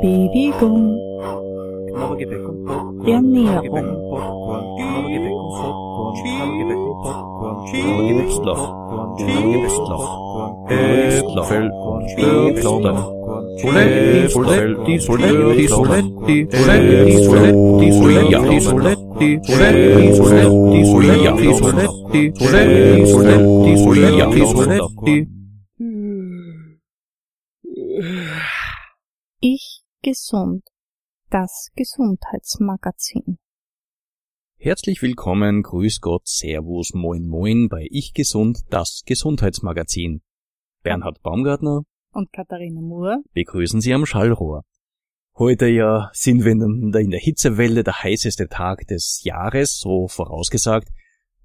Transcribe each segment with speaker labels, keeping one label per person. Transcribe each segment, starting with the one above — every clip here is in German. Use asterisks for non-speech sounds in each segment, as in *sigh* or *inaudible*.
Speaker 1: Baby gong. Yummy,
Speaker 2: Soletti, Soletti, Soletti, Soletti, Soletti, Soletti, Soletti, Soletti, Soletti, Soletti, Soletti, Soletti, Soletti, Soletti, Soletti.
Speaker 3: Ich gesund. Das Gesundheitsmagazin.
Speaker 4: Herzlich willkommen, Grüß Gott, Servus, Moin Moin bei Ich Gesund, das Gesundheitsmagazin. Bernhard Baumgartner
Speaker 3: Und Katharina Moore.
Speaker 4: begrüßen Sie am Schallrohr. Heute ja sind wir in der, Hitzewelle, der heißeste Tag des Jahres, so vorausgesagt.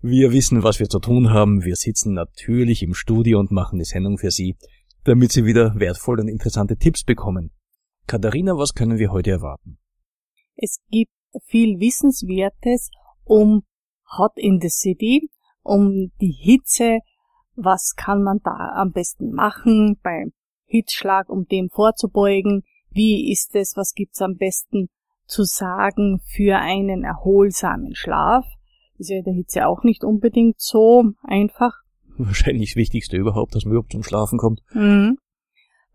Speaker 4: Wir wissen, was wir zu tun haben. Wir sitzen natürlich im Studio und machen die Sendung für Sie, damit Sie wieder wertvolle und interessante Tipps bekommen. Katharina, was können wir heute erwarten?
Speaker 3: Es gibt viel Wissenswertes um Hot in the City, um die Hitze. Was kann man da am besten machen beim Hitzschlag, um dem vorzubeugen? Wie ist es? Was gibt's am besten zu sagen für einen erholsamen Schlaf? Ist ja in der Hitze auch nicht unbedingt so einfach.
Speaker 4: Wahrscheinlich das Wichtigste überhaupt, dass man überhaupt zum Schlafen kommt.
Speaker 3: Mhm.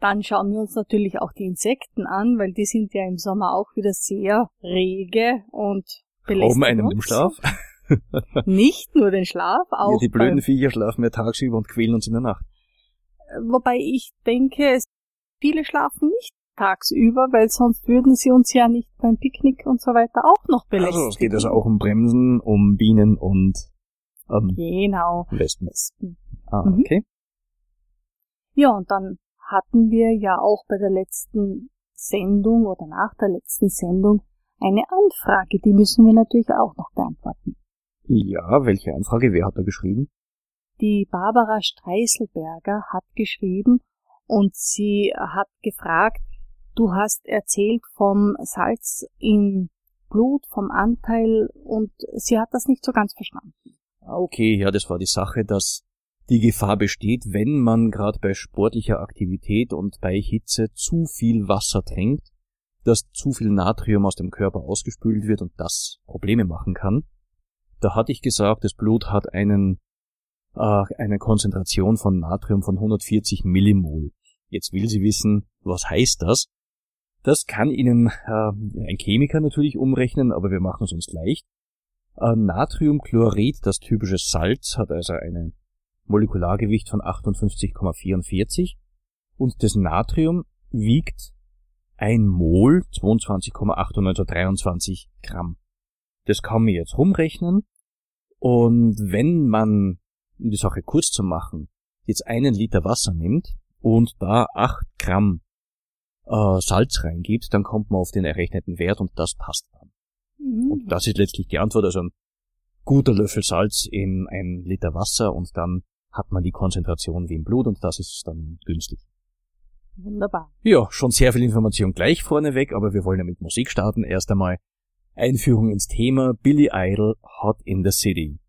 Speaker 3: Dann schauen wir uns natürlich auch die Insekten an, weil die sind ja im Sommer auch wieder sehr rege und
Speaker 4: Rauben
Speaker 3: belästigen
Speaker 4: einem
Speaker 3: uns.
Speaker 4: im Schlaf. *laughs*
Speaker 3: Nicht nur den Schlaf, auch
Speaker 4: Ja, die blöden Viecher schlafen ja tagsüber und quälen uns in der Nacht.
Speaker 3: Wobei ich denke, viele schlafen nicht tagsüber, weil sonst würden sie uns ja nicht beim Picknick und so weiter auch noch belästigen.
Speaker 4: Also es geht also auch um Bremsen, um Bienen und ähm,
Speaker 3: Genau.
Speaker 4: Wespen. Ah,
Speaker 3: Mhm.
Speaker 4: okay.
Speaker 3: Ja, und dann hatten wir ja auch bei der letzten Sendung oder nach der letzten Sendung eine Anfrage, die müssen wir natürlich auch noch beantworten.
Speaker 4: Ja, welche Anfrage? Wer hat da geschrieben?
Speaker 3: Die Barbara Streiselberger hat geschrieben und sie hat gefragt, du hast erzählt vom Salz im Blut, vom Anteil und sie hat das nicht so ganz verstanden.
Speaker 4: Ah, okay, ja, das war die Sache, dass die Gefahr besteht, wenn man gerade bei sportlicher Aktivität und bei Hitze zu viel Wasser trinkt, dass zu viel Natrium aus dem Körper ausgespült wird und das Probleme machen kann. Da hatte ich gesagt, das Blut hat einen, äh, eine Konzentration von Natrium von 140 Millimol. Jetzt will sie wissen, was heißt das? Das kann Ihnen äh, ein Chemiker natürlich umrechnen, aber wir machen es uns leicht. Äh, Natriumchlorid, das typische Salz, hat also ein Molekulargewicht von 58,44 und das Natrium wiegt ein Mol 22,9823 Gramm. Das kann man jetzt rumrechnen und wenn man, um die Sache kurz zu machen, jetzt einen Liter Wasser nimmt und da 8 Gramm äh, Salz reingibt, dann kommt man auf den errechneten Wert und das passt dann.
Speaker 3: Mhm.
Speaker 4: Und das ist letztlich die Antwort, also ein guter Löffel Salz in ein Liter Wasser und dann hat man die Konzentration wie im Blut und das ist dann günstig.
Speaker 3: Wunderbar.
Speaker 4: Ja, schon sehr viel Information gleich vorneweg, aber wir wollen ja mit Musik starten. Erst einmal Einführung ins Thema Billy Idol Hot in the City.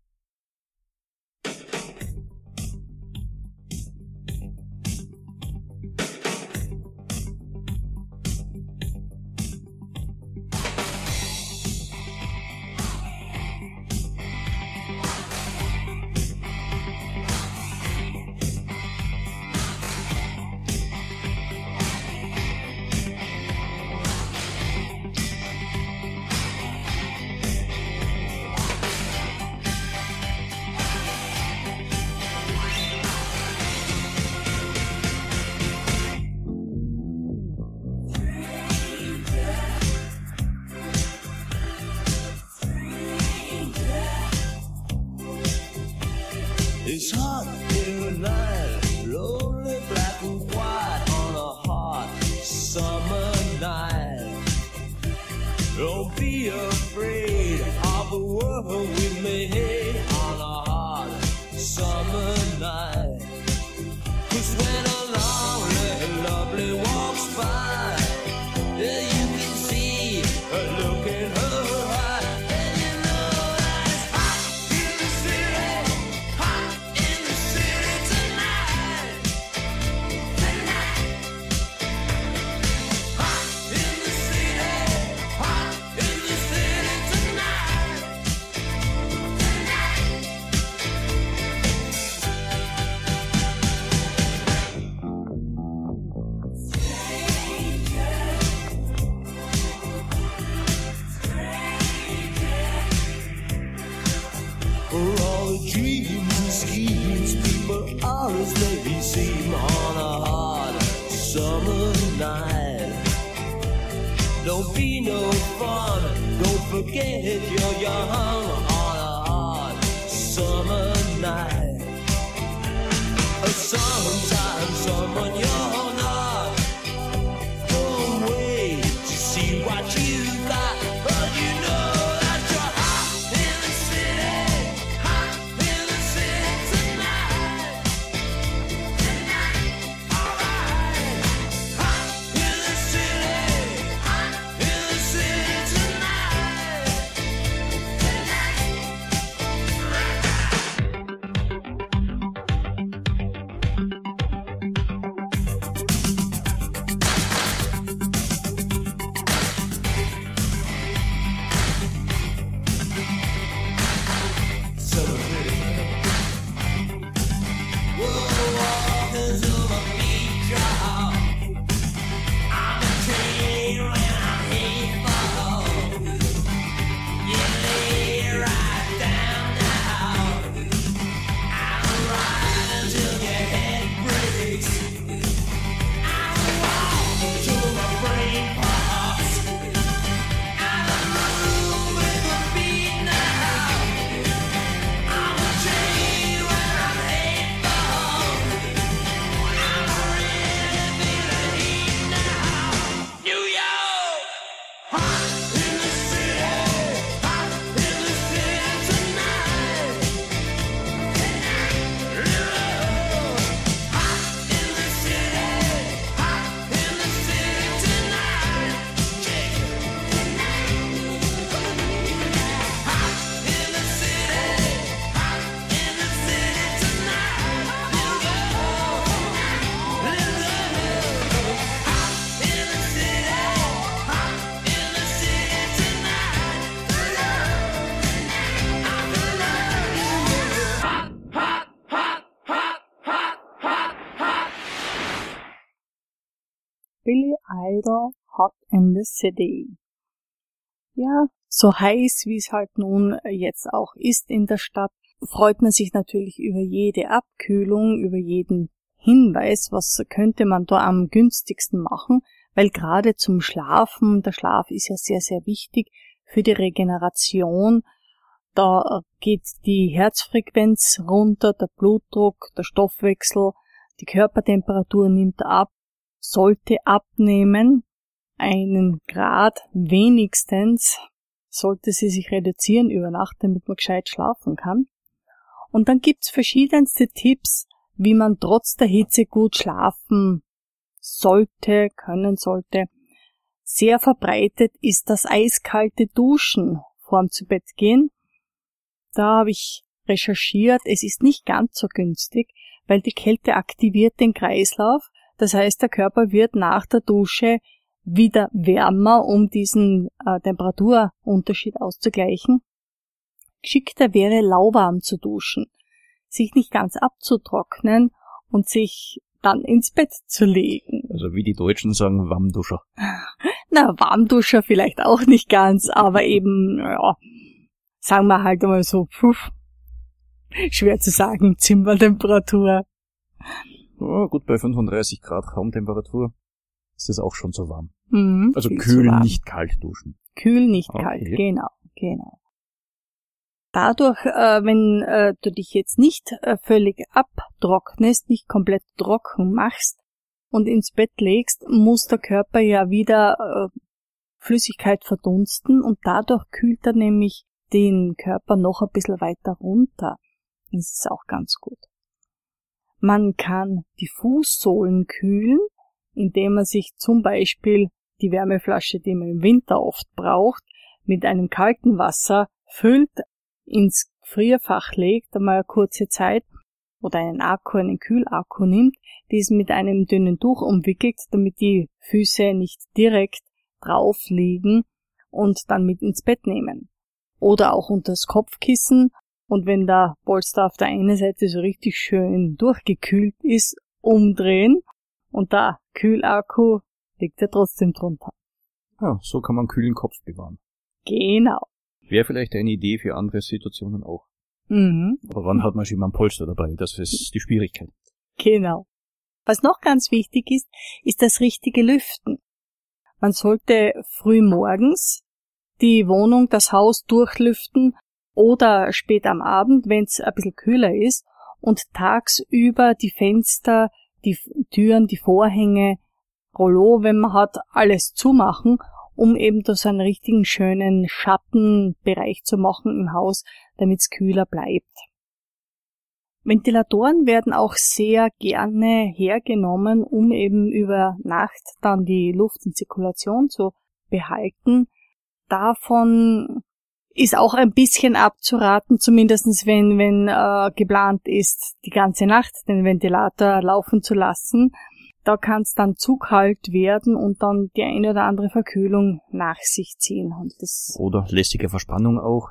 Speaker 5: For all the dreams and schemes people are
Speaker 6: as they seem on a hot summer night. Don't be no fun, don't forget you're young on a hot summer night. Sometimes someone young. Hot in the City.
Speaker 3: Ja, so heiß wie es halt nun jetzt auch ist in der Stadt, freut man sich natürlich über jede Abkühlung, über jeden Hinweis, was könnte man da am günstigsten machen, weil gerade zum Schlafen, der Schlaf ist ja sehr, sehr wichtig für die Regeneration, da geht die Herzfrequenz runter, der Blutdruck, der Stoffwechsel, die Körpertemperatur nimmt ab, sollte abnehmen, einen Grad wenigstens sollte sie sich reduzieren über Nacht, damit man gescheit schlafen kann. Und dann gibt's verschiedenste Tipps, wie man trotz der Hitze gut schlafen sollte, können sollte. Sehr verbreitet ist das eiskalte Duschen vorm zu Bett gehen. Da habe ich recherchiert, es ist nicht ganz so günstig, weil die Kälte aktiviert den Kreislauf. Das heißt, der Körper wird nach der Dusche wieder wärmer, um diesen äh, Temperaturunterschied auszugleichen. Geschickter wäre, lauwarm zu duschen, sich nicht ganz abzutrocknen und sich dann ins Bett zu legen.
Speaker 4: Also wie die Deutschen sagen, Warmduscher. *laughs*
Speaker 3: Na, Warmduscher vielleicht auch nicht ganz, aber *laughs* eben, ja, sagen wir halt einmal so, puh, schwer zu sagen, Zimmertemperatur.
Speaker 4: Ja, gut, bei 35 Grad Raumtemperatur ist das auch schon so warm.
Speaker 3: Mhm,
Speaker 4: Also
Speaker 3: zu
Speaker 4: kühl,
Speaker 3: warm.
Speaker 4: nicht kalt duschen.
Speaker 3: Kühl, nicht
Speaker 4: Okay.
Speaker 3: kalt, genau, genau. Dadurch, äh, wenn äh, du dich jetzt nicht äh, völlig abtrocknest, nicht komplett trocken machst und ins Bett legst, muss der Körper ja wieder äh, Flüssigkeit verdunsten und dadurch kühlt er nämlich den Körper noch ein bisschen weiter runter. Das ist auch ganz gut. Man kann die Fußsohlen kühlen, indem man sich zum Beispiel die Wärmeflasche, die man im Winter oft braucht, mit einem kalten Wasser füllt, ins Frierfach legt, einmal eine kurze Zeit oder einen Akku, einen Kühlakku nimmt, diesen mit einem dünnen Tuch umwickelt, damit die Füße nicht direkt drauf liegen und dann mit ins Bett nehmen. Oder auch unter das Kopfkissen und wenn der Polster auf der einen Seite so richtig schön durchgekühlt ist, umdrehen und der Kühlakku liegt ja trotzdem drunter.
Speaker 4: Ja, so kann man kühlen Kopf bewahren.
Speaker 3: Genau.
Speaker 4: Wäre vielleicht eine Idee für andere Situationen auch.
Speaker 3: Mhm.
Speaker 4: Aber wann hat man schon mal ein Polster dabei? Das ist die Schwierigkeit.
Speaker 3: Genau. Was noch ganz wichtig ist, ist das richtige Lüften. Man sollte früh morgens die Wohnung, das Haus durchlüften oder spät am Abend, wenn es ein bisschen kühler ist und tagsüber die Fenster, die Türen, die Vorhänge, Rollo, wenn man hat, alles zumachen, um eben da so einen richtigen schönen Schattenbereich zu machen im Haus, damit es kühler bleibt. Ventilatoren werden auch sehr gerne hergenommen, um eben über Nacht dann die Luft in Zirkulation zu behalten. Davon ist auch ein bisschen abzuraten, zumindestens wenn, wenn äh, geplant ist, die ganze Nacht den Ventilator laufen zu lassen. Da kann es dann zu kalt werden und dann die eine oder andere Verkühlung nach sich ziehen. Und das
Speaker 4: Oder lästige Verspannung auch.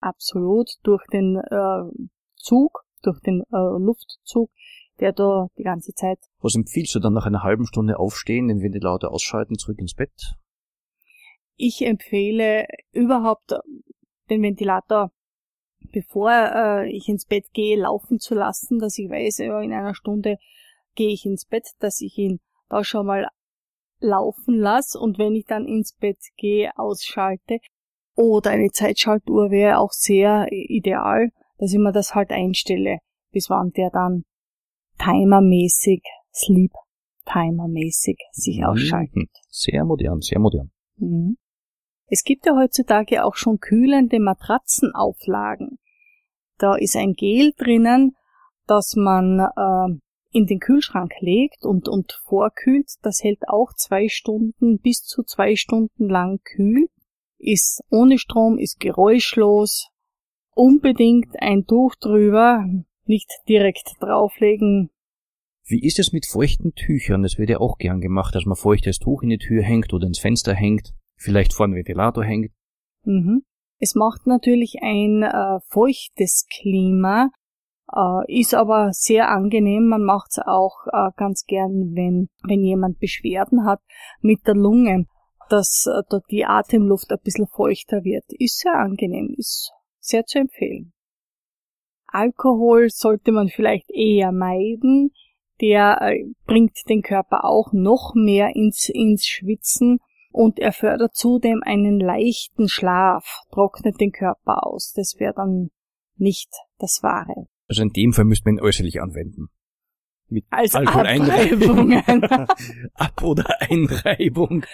Speaker 3: absolut durch den äh, Zug, durch den äh, Luftzug, der da die ganze Zeit
Speaker 4: Was empfiehlst du dann nach einer halben Stunde aufstehen, den Ventilator ausschalten, zurück ins Bett?
Speaker 3: ich empfehle überhaupt den Ventilator, bevor äh, ich ins Bett gehe, laufen zu lassen, dass ich weiß, ja, in einer Stunde gehe ich ins Bett, dass ich ihn da schon mal laufen lasse und wenn ich dann ins Bett gehe, ausschalte. Oder eine Zeitschaltuhr wäre auch sehr ideal, dass ich mir das halt einstelle, bis wann der dann timermäßig, sleep timermäßig sich ausschaltet.
Speaker 4: Mhm. Sehr modern, sehr modern.
Speaker 3: Mhm. Es gibt ja heutzutage auch schon kühlende Matratzenauflagen. Da ist ein Gel drinnen, das man äh, in den Kühlschrank legt und, und vorkühlt. Das hält auch zwei Stunden bis zu zwei Stunden lang kühl. Ist ohne Strom, ist geräuschlos. Unbedingt ein Tuch drüber, nicht direkt drauflegen.
Speaker 4: Wie ist es mit feuchten Tüchern? Das wird ja auch gern gemacht, dass man feuchtes Tuch in die Tür hängt oder ins Fenster hängt, vielleicht vor den Ventilator hängt.
Speaker 3: Mhm. Es macht natürlich ein äh, feuchtes Klima, äh, ist aber sehr angenehm. Man macht es auch äh, ganz gern, wenn, wenn jemand Beschwerden hat mit der Lunge, dass äh, dort die Atemluft ein bisschen feuchter wird. Ist sehr angenehm, ist sehr zu empfehlen. Alkohol sollte man vielleicht eher meiden. Der äh, bringt den Körper auch noch mehr ins, ins Schwitzen und er fördert zudem einen leichten Schlaf, trocknet den Körper aus. Das wäre dann nicht das Wahre.
Speaker 4: Also in dem Fall müsste man ihn äußerlich anwenden. Mit
Speaker 3: Als
Speaker 4: Alkohol
Speaker 3: Abreibungen. *laughs*
Speaker 4: Ab- oder Einreibung.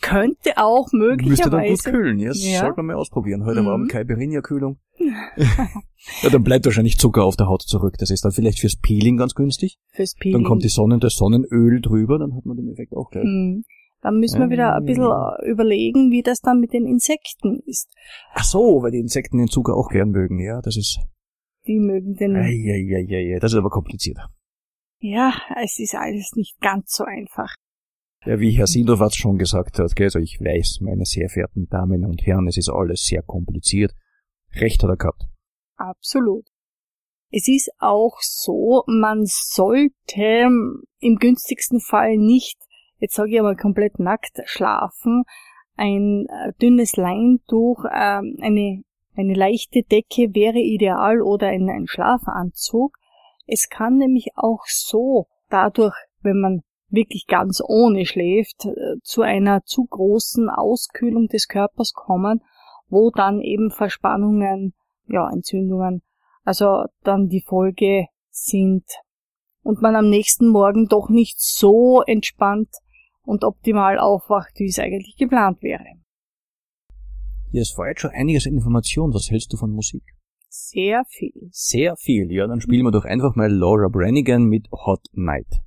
Speaker 3: Könnte auch
Speaker 4: Müsste dann gut
Speaker 3: möglicherweise.
Speaker 4: kühlen. Ja, das
Speaker 3: Ja.
Speaker 4: sollte man mal ausprobieren. Heute
Speaker 3: Mhm.
Speaker 4: Abend Caipirinha-Kühlung. *laughs* ja, dann bleibt wahrscheinlich Zucker auf der Haut zurück. Das ist dann vielleicht fürs Peeling ganz günstig.
Speaker 3: Fürs Peeling.
Speaker 4: Dann kommt die Sonne, das Sonnenöl drüber, dann hat man den Effekt auch gleich.
Speaker 3: Hm. Dann müssen wir wieder ein bisschen
Speaker 4: Ah.
Speaker 3: überlegen, wie das dann mit den Insekten ist.
Speaker 4: Ach so, weil die Insekten den Zucker auch gern mögen. Ja, das ist,
Speaker 3: Die mögen den.
Speaker 4: Eieieiei, das ist aber kompliziert.
Speaker 3: Ja, es ist alles nicht ganz so einfach.
Speaker 4: Ja, wie Herr Sindowatz schon gesagt hat, gell, also ich weiß, meine sehr verehrten Damen und Herren, es ist alles sehr kompliziert. Recht hat er gehabt.
Speaker 3: Absolut. Es ist auch so, man sollte im günstigsten Fall nicht, jetzt sage ich einmal komplett nackt schlafen, ein äh, dünnes Leintuch, ähm, eine, eine leichte Decke wäre ideal oder ein, ein Schlafanzug. Es kann nämlich auch so dadurch, wenn man wirklich ganz ohne schläft, äh, zu einer zu großen Auskühlung des Körpers kommen, wo dann eben Verspannungen, ja, Entzündungen, also dann die Folge sind und man am nächsten Morgen doch nicht so entspannt und optimal aufwacht, wie es eigentlich geplant wäre.
Speaker 4: Hier ist jetzt schon einiges an Information. Was hältst du von Musik?
Speaker 3: Sehr viel.
Speaker 4: Sehr viel, ja. Dann spielen wir doch einfach mal Laura Branigan mit Hot Night.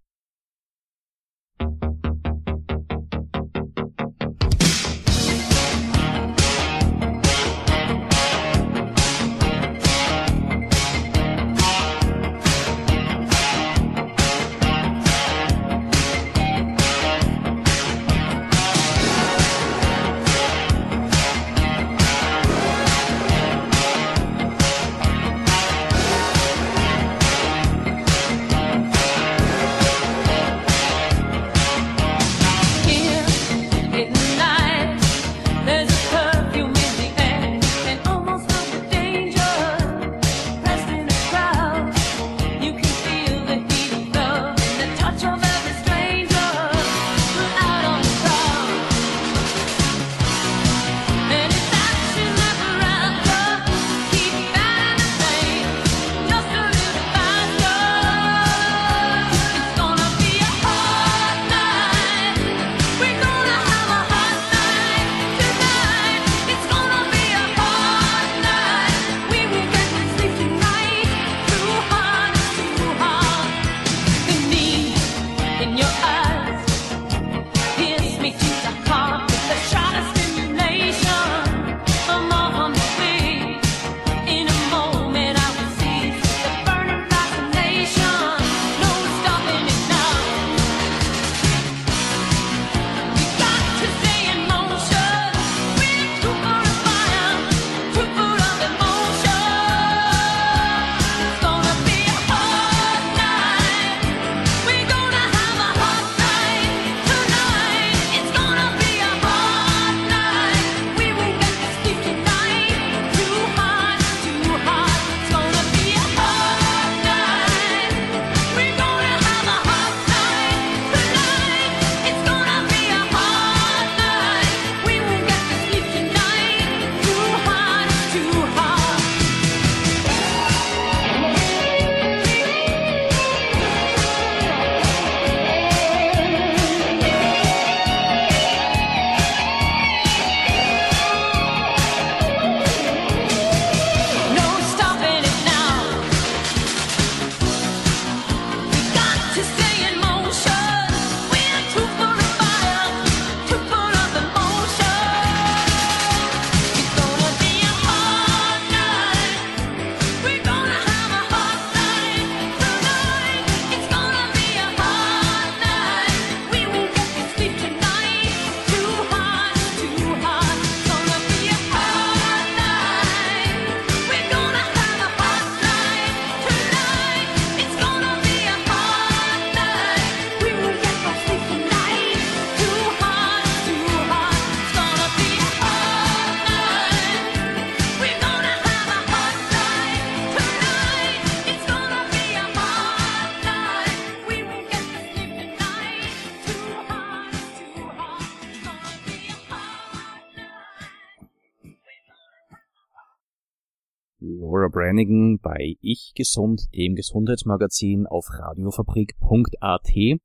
Speaker 4: Laura Brannigan bei Ich Gesund, dem Gesundheitsmagazin auf radiofabrik.at.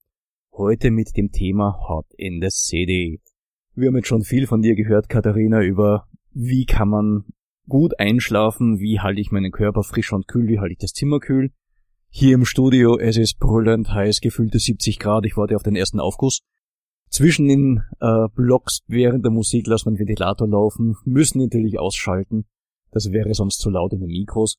Speaker 4: Heute mit dem Thema Hot in the City. Wir haben jetzt schon viel von dir gehört, Katharina, über wie kann man gut einschlafen, wie halte ich meinen Körper frisch und kühl, wie halte ich das Zimmer kühl. Hier im Studio, es ist brüllend heiß, gefühlte 70 Grad, ich warte auf den ersten Aufguss. Zwischen den äh, Blocks während der Musik lassen wir den Ventilator laufen, müssen natürlich ausschalten. Das wäre sonst zu laut in den Mikros.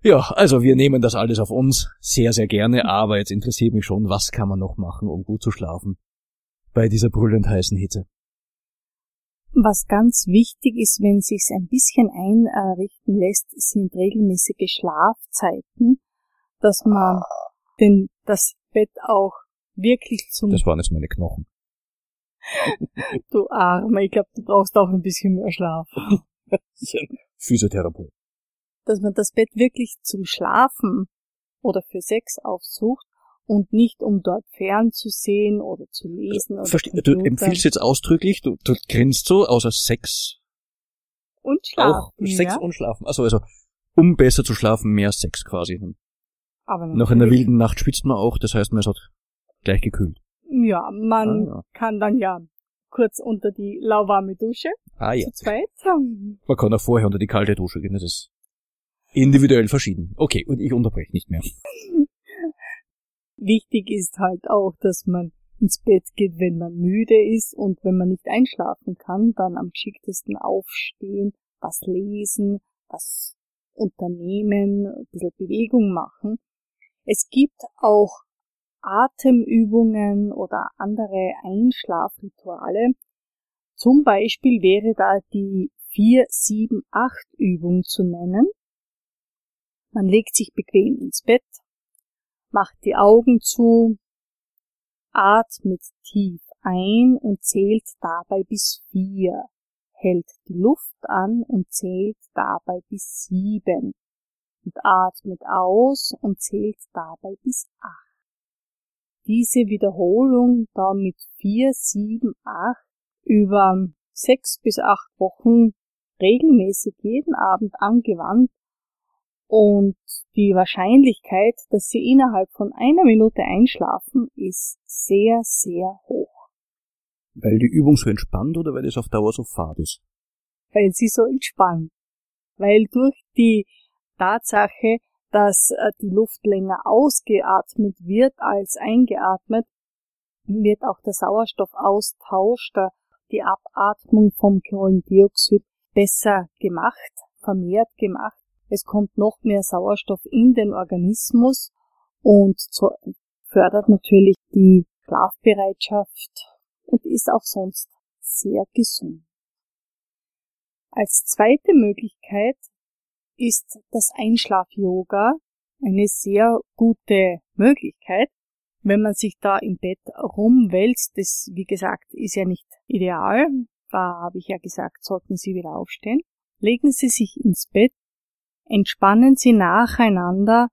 Speaker 4: Ja, also wir nehmen das alles auf uns sehr, sehr gerne, aber jetzt interessiert mich schon, was kann man noch machen, um gut zu schlafen bei dieser brüllend heißen Hitze.
Speaker 3: Was ganz wichtig ist, wenn sich's ein bisschen einrichten lässt, sind regelmäßige Schlafzeiten, dass man den, das Bett auch wirklich zum
Speaker 4: Das waren jetzt meine Knochen. *laughs*
Speaker 3: Du Arme, ich glaube, du brauchst auch ein bisschen mehr Schlaf. *laughs*
Speaker 4: Physiotherapeut.
Speaker 3: Dass man das Bett wirklich zum Schlafen oder für Sex aufsucht und nicht um dort fernzusehen oder zu lesen oder
Speaker 4: Verste du empfiehlst jetzt ausdrücklich, du, du grinst so, außer Sex
Speaker 3: und schlafen.
Speaker 4: auch Sex
Speaker 3: ja?
Speaker 4: und Schlafen. Also, also, um besser zu schlafen, mehr Sex quasi.
Speaker 3: Aber
Speaker 4: Noch in der
Speaker 3: natürlich-
Speaker 4: wilden Nacht schwitzt man auch, das heißt, man ist halt gleich gekühlt.
Speaker 3: Ja, man
Speaker 4: Ah, ja.
Speaker 3: kann dann ja kurz unter die lauwarme Dusche
Speaker 4: Ah ja.
Speaker 3: zu zweit.
Speaker 4: Man kann auch vorher unter die kalte Dusche gehen, das ist individuell verschieden. Okay, und ich unterbreche nicht mehr.
Speaker 3: Wichtig ist halt auch, dass man ins Bett geht, wenn man müde ist und wenn man nicht einschlafen kann, dann am geschicktesten aufstehen, was lesen, was unternehmen, ein bisschen Bewegung machen. Es gibt auch Atemübungen oder andere Einschlafrituale. Zum Beispiel wäre da die 4-7-8 Übung zu nennen. Man legt sich bequem ins Bett, macht die Augen zu, atmet tief ein und zählt dabei bis vier, hält die Luft an und zählt dabei bis sieben und atmet aus und zählt dabei bis acht. Diese Wiederholung da mit vier, sieben, acht über sechs bis acht Wochen regelmäßig jeden Abend angewandt und die Wahrscheinlichkeit, dass sie innerhalb von einer Minute einschlafen, ist sehr, sehr hoch,
Speaker 4: Weil die Übung so entspannt oder weil es auf Dauer so fad ist?
Speaker 3: weil sie so entspannt. Weil durch die Tatsache, dass äh, die Luft länger ausgeatmet wird als eingeatmet, wird auch der Sauerstoffaustausch, der, die Abatmung vom Kohlendioxid besser gemacht, vermehrt gemacht. Es kommt noch mehr Sauerstoff in den Organismus und fördert natürlich die Schlafbereitschaft und ist auch sonst sehr gesund. Als zweite Möglichkeit ist das Einschlaf-Yoga eine sehr gute Möglichkeit. Wenn man sich da im Bett rumwälzt, das wie gesagt ist ja nicht ideal, da habe ich ja gesagt, sollten Sie wieder aufstehen. Legen Sie sich ins Bett, entspannen Sie nacheinander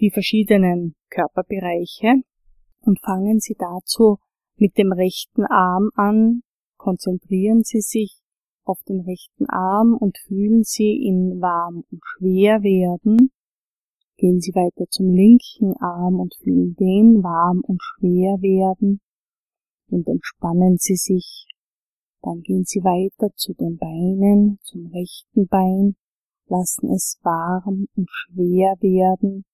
Speaker 3: die verschiedenen Körperbereiche und fangen Sie dazu mit dem rechten Arm an, konzentrieren Sie sich auf den rechten Arm und fühlen Sie ihn warm und schwer werden. Gehen Sie weiter zum linken Arm und fühlen den warm und schwer werden und entspannen Sie sich. Dann gehen Sie weiter zu den Beinen, zum rechten Bein, lassen es warm und schwer werden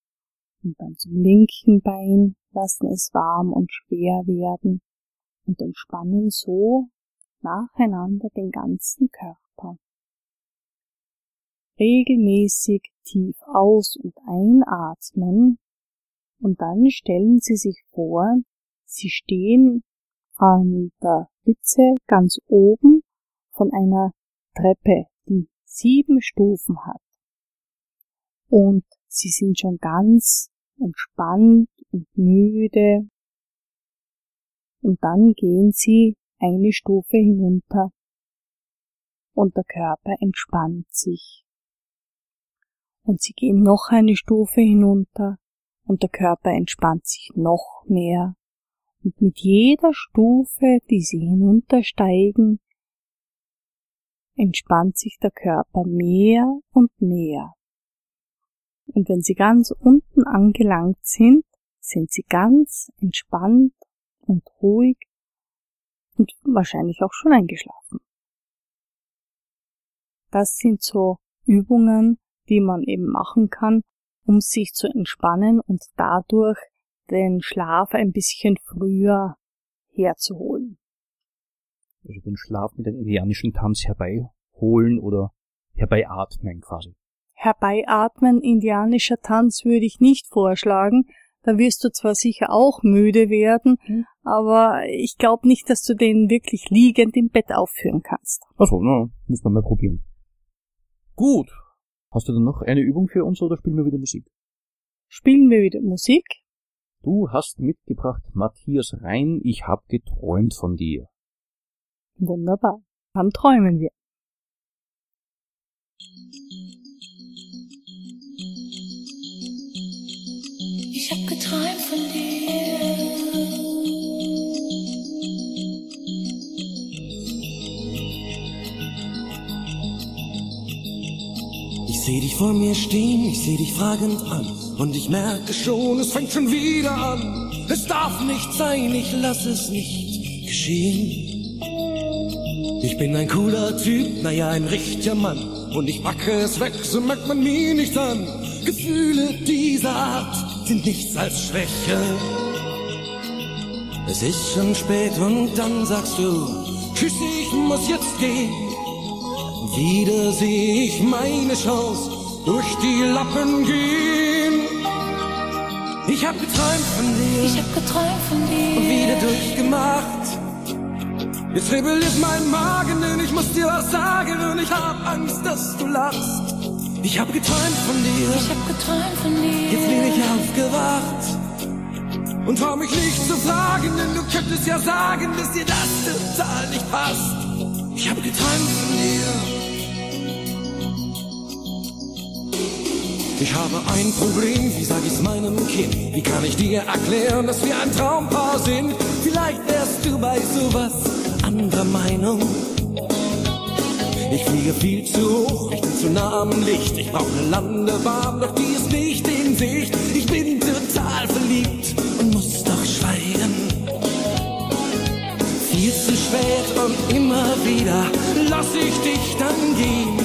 Speaker 3: und dann zum linken Bein, lassen es warm und schwer werden und entspannen so nacheinander den ganzen Körper. Regelmäßig tief aus- und einatmen und dann stellen Sie sich vor, Sie stehen an der Spitze ganz oben von einer Treppe, die sieben Stufen hat. Und Sie sind schon ganz entspannt und müde. Und dann gehen Sie eine Stufe hinunter und der Körper entspannt sich. Und Sie gehen noch eine Stufe hinunter und der Körper entspannt sich noch mehr. Und mit jeder Stufe, die Sie hinuntersteigen, entspannt sich der Körper mehr und mehr, Und wenn sie ganz unten angelangt sind, sind sie ganz entspannt und ruhig und wahrscheinlich auch schon eingeschlafen. Das sind so Übungen, die man eben machen kann, um sich zu entspannen und dadurch den Schlaf ein bisschen früher herzuholen.
Speaker 4: Also den Schlaf mit dem indianischen Tanz herbeiholen oder herbeiatmen quasi.
Speaker 3: Herbeiatmen, indianischer Tanz würde ich nicht vorschlagen. Da wirst du zwar sicher auch müde werden,
Speaker 4: Mhm.
Speaker 3: aber ich glaube nicht, dass du den wirklich liegend im Bett aufführen kannst.
Speaker 4: Achso, na, müssen wir mal probieren. Gut. Hast du dann noch eine Übung für uns oder spielen wir wieder Musik?
Speaker 3: Spielen wir wieder Musik?
Speaker 4: Du hast mitgebracht Matthias Rein, ich hab geträumt von dir.
Speaker 3: Wunderbar. Dann träumen wir.
Speaker 7: Ich hab geträumt von dir.
Speaker 5: Ich seh dich vor mir stehen, ich seh dich fragend an. Und ich merke schon, es fängt schon wieder an. Es darf nicht sein, ich lass es nicht geschehen. Ich bin ein cooler Typ, naja, ein richtiger Mann. Und ich packe es weg, so merkt man mir nicht an. Gefühle dieser Art sind nichts als Schwäche. Es ist schon spät und dann sagst du, tschüss, ich muss jetzt gehen. Wieder seh ich meine Chance durch die Lappen gehen. Ich hab geträumt von dir
Speaker 7: Ich hab geträumt von dir.
Speaker 5: und wieder durchgemacht. Jetzt rebelliert mein Magen, denn ich muss dir was sagen und ich hab Angst, dass du lachst. Ich hab geträumt von dir,
Speaker 7: Ich hab geträumt von dir.
Speaker 5: jetzt bin ich aufgewacht. Und trau mich nicht zu fragen, denn du könntest ja sagen, dass dir das total nicht passt. Ich hab geträumt von dir. Ich habe ein Problem, wie sag ich's meinem Kind? Wie kann ich dir erklären, dass wir ein Traumpaar sind? Vielleicht wärst du bei sowas anderer Meinung. Ich fliege viel zu hoch, ich bin zu nah am Licht. Ich brauche eine Landebahn, doch die ist nicht in Sicht. Ich bin total verliebt und muss doch schweigen. Viel zu spät und immer wieder lass ich dich dann gehen.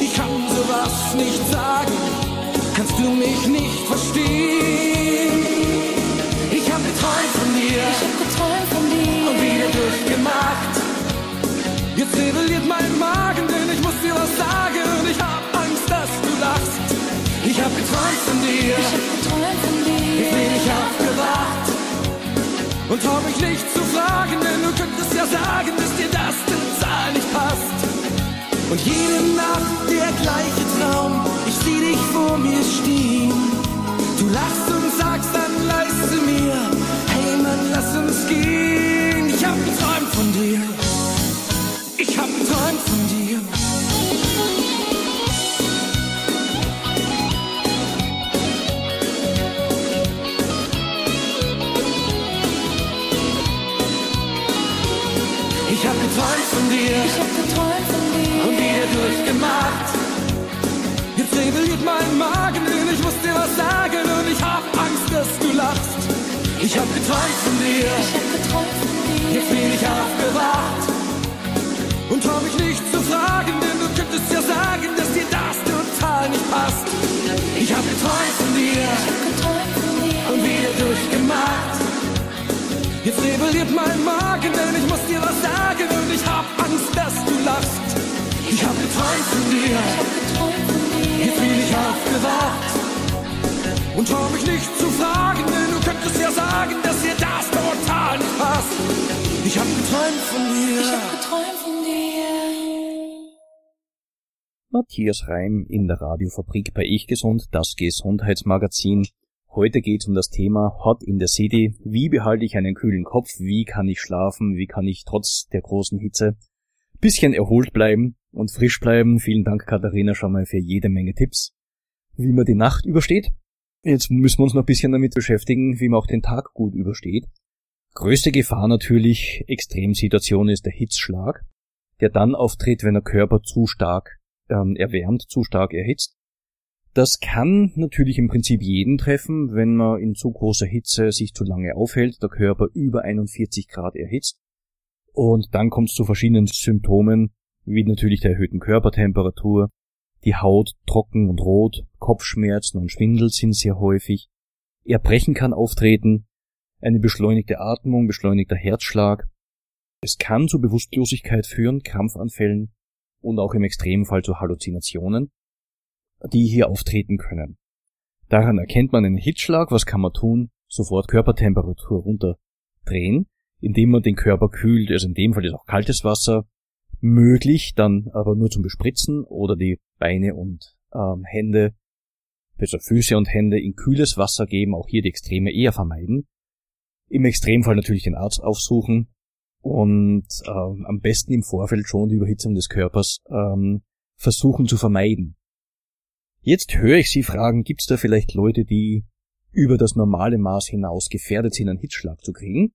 Speaker 5: Ich kann sowas nicht sagen, kannst du mich nicht verstehen. Ich hab geträumt von dir
Speaker 7: Ich hab geträumt von dir.
Speaker 5: und wieder durchgemacht. Jetzt rebelliert mein Magen, denn ich muss dir was sagen ich hab Angst, dass du lachst. Ich hab geträumt von dir,
Speaker 7: Ich hab geträumt von
Speaker 5: jetzt
Speaker 7: dir.
Speaker 5: bin ich aufgewacht. Und trau mich nicht zu fragen, denn du könntest ja sagen, dass dir das total nicht passt. Und jede Nacht der gleiche Traum, ich sieh dich vor mir stehen. Du lachst und sagst dann leise mir, hey Mann, lass uns gehen. Von dir Ich hab geträumt von dir. und wieder durchgemacht. Jetzt rebelliert mein Magen, denn ich muss dir was sagen und ich hab Angst, dass du lachst. Ich hab geträumt von dir,
Speaker 7: Ich hab geträumt von dir.
Speaker 5: jetzt bin ich aufgewacht. Und trau mich nicht zu fragen, denn du könntest ja sagen, dass dir das total nicht passt. Ich hab geträumt von dir
Speaker 7: Ich hab geträumt von dir.
Speaker 5: und wieder durchgemacht. Jetzt rebelliert mein Magen, denn ich muss geträumt von dir,
Speaker 7: Ich hab geträumt von dir.
Speaker 5: jetzt bin ich aufgewacht. Und trau mich nicht zu fragen, denn du könntest ja sagen, dass dir das total nicht passt. Ich hab geträumt von dir.
Speaker 7: Ich hab geträumt von dir.
Speaker 4: Matthias Reim in der Radiofabrik bei Ich Gesund, das Gesundheitsmagazin. Heute geht's um das Thema Hot in the City. Wie behalte ich einen kühlen Kopf? Wie kann ich schlafen? Wie kann ich trotz der großen Hitze bisschen erholt bleiben und frisch bleiben? Vielen Dank, Katharina, schon mal für jede Menge Tipps, wie man die Nacht übersteht. Jetzt müssen wir uns noch ein bisschen damit beschäftigen, wie man auch den Tag gut übersteht. Größte Gefahr natürlich, Extremsituation ist der Hitzschlag, der dann auftritt, wenn der Körper zu stark ähm, erwärmt, zu stark erhitzt. Das kann natürlich im Prinzip jeden treffen, wenn man in zu großer Hitze sich zu lange aufhält, der Körper über 41 Grad erhitzt. Und dann kommt es zu verschiedenen Symptomen, wie natürlich der erhöhten Körpertemperatur, die Haut trocken und rot, Kopfschmerzen und Schwindel sind sehr häufig, Erbrechen kann auftreten, eine beschleunigte Atmung, beschleunigter Herzschlag. Es kann zu Bewusstlosigkeit führen, Krampfanfällen und auch im Extremfall zu Halluzinationen die hier auftreten können. Daran erkennt man einen Hitzschlag, was kann man tun? Sofort Körpertemperatur runterdrehen, indem man den Körper kühlt, also in dem Fall ist auch kaltes Wasser möglich, dann aber nur zum Bespritzen oder die Beine und ähm, Hände, besser Füße und Hände in kühles Wasser geben, auch hier die Extreme eher vermeiden. Im Extremfall natürlich den Arzt aufsuchen und ähm, am besten im Vorfeld schon die Überhitzung des Körpers ähm, versuchen zu vermeiden. Jetzt höre ich Sie fragen, gibt es da vielleicht Leute, die über das normale Maß hinaus gefährdet sind, einen Hitzschlag zu kriegen?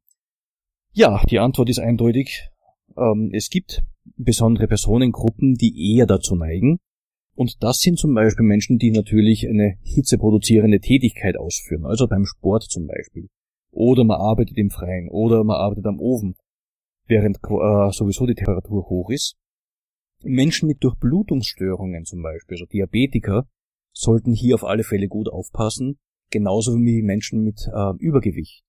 Speaker 4: Ja, die Antwort ist eindeutig. Ähm, es gibt besondere Personengruppen, die eher dazu neigen. Und das sind zum Beispiel Menschen, die natürlich eine hitzeproduzierende Tätigkeit ausführen, also beim Sport zum Beispiel. Oder man arbeitet im Freien, oder man arbeitet am Ofen, während äh, sowieso die Temperatur hoch ist. Menschen mit Durchblutungsstörungen zum Beispiel, also Diabetiker, sollten hier auf alle Fälle gut aufpassen, genauso wie Menschen mit äh, Übergewicht.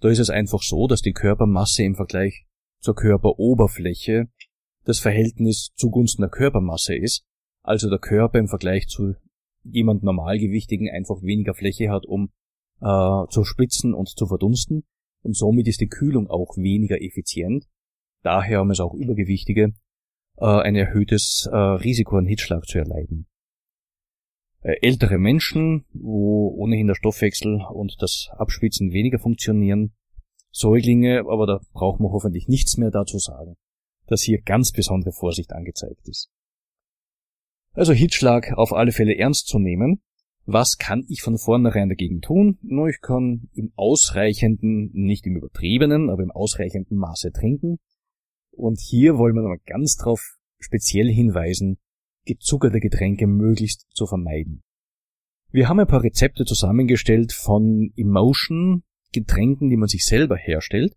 Speaker 4: Da ist es einfach so, dass die Körpermasse im Vergleich zur Körperoberfläche das Verhältnis zugunsten der Körpermasse ist, also der Körper im Vergleich zu jemand Normalgewichtigen einfach weniger Fläche hat, um äh, zu spitzen und zu verdunsten, und somit ist die Kühlung auch weniger effizient. Daher haben es auch Übergewichtige äh, ein erhöhtes äh, Risiko an Hitzschlag zu erleiden. Äh, ältere Menschen, wo ohnehin der Stoffwechsel und das Abschwitzen weniger funktionieren, Säuglinge, aber da braucht man hoffentlich nichts mehr dazu sagen, dass hier ganz besondere Vorsicht angezeigt ist. Also Hitzschlag auf alle Fälle ernst zu nehmen. Was kann ich von vornherein dagegen tun? Nur ich kann im ausreichenden, nicht im übertriebenen, aber im ausreichenden Maße trinken. Und hier wollen wir mal ganz drauf speziell hinweisen, gezuckerte Getränke möglichst zu vermeiden. Wir haben ein paar Rezepte zusammengestellt von Emotion Getränken, die man sich selber herstellt.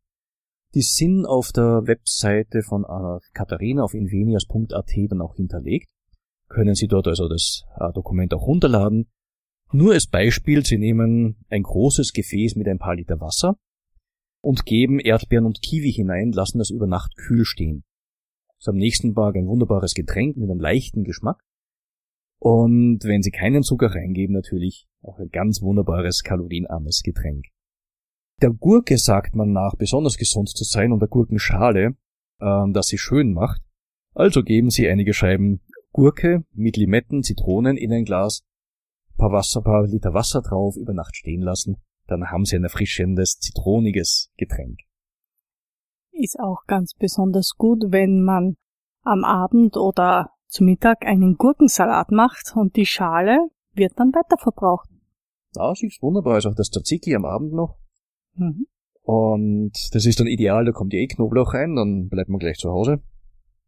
Speaker 4: Die sind auf der Webseite von äh, Katharina auf invenias.at dann auch hinterlegt. Können Sie dort also das äh, Dokument auch runterladen. Nur als Beispiel, Sie nehmen ein großes Gefäß mit ein paar Liter Wasser und geben Erdbeeren und Kiwi hinein, lassen das über Nacht kühl stehen. Ist am nächsten Tag ein wunderbares Getränk mit einem leichten Geschmack. Und wenn Sie keinen Zucker reingeben, natürlich auch ein ganz wunderbares kalorienarmes Getränk. Der Gurke sagt man nach, besonders gesund zu sein und der Gurkenschale, äh, dass sie schön macht. Also geben Sie einige Scheiben Gurke mit Limetten, Zitronen in ein Glas, paar Wasser, paar Liter Wasser drauf, über Nacht stehen lassen, dann haben Sie ein erfrischendes, zitroniges Getränk
Speaker 3: ist auch ganz besonders gut, wenn man am Abend oder zu Mittag einen Gurkensalat macht und die Schale wird dann weiterverbraucht.
Speaker 4: Das ist wunderbar, ist auch das Tzatziki am Abend noch.
Speaker 3: Mhm.
Speaker 4: Und das ist dann ideal, da kommt eh Knoblauch rein, dann bleibt man gleich zu Hause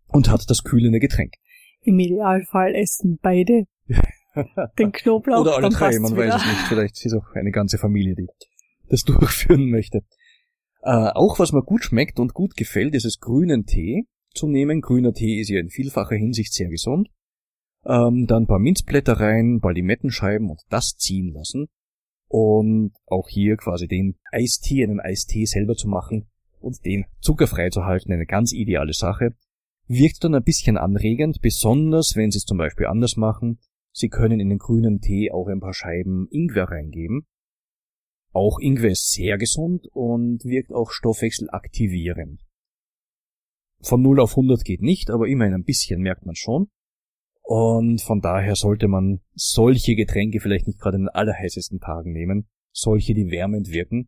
Speaker 4: und hat das kühlende Getränk.
Speaker 3: Im Idealfall essen beide *laughs* den Knoblauch.
Speaker 4: Oder alle drei, man
Speaker 3: wieder.
Speaker 4: weiß es nicht. Vielleicht ist auch eine ganze Familie, die das *laughs* durchführen möchte. Äh, auch was mir gut schmeckt und gut gefällt, ist es grünen Tee zu nehmen. Grüner Tee ist ja in vielfacher Hinsicht sehr gesund. Ähm, dann ein paar Minzblätter rein, ein paar Limettenscheiben und das ziehen lassen. Und auch hier quasi den Eistee, einen Eistee selber zu machen und den zuckerfrei zu halten, eine ganz ideale Sache. Wirkt dann ein bisschen anregend, besonders wenn Sie es zum Beispiel anders machen. Sie können in den grünen Tee auch ein paar Scheiben Ingwer reingeben. Auch Ingwer ist sehr gesund und wirkt auch stoffwechselaktivierend. Von 0 auf 100 geht nicht, aber immerhin ein bisschen merkt man schon. Und von daher sollte man solche Getränke vielleicht nicht gerade in den allerheißesten Tagen nehmen, solche, die wärmend wirken.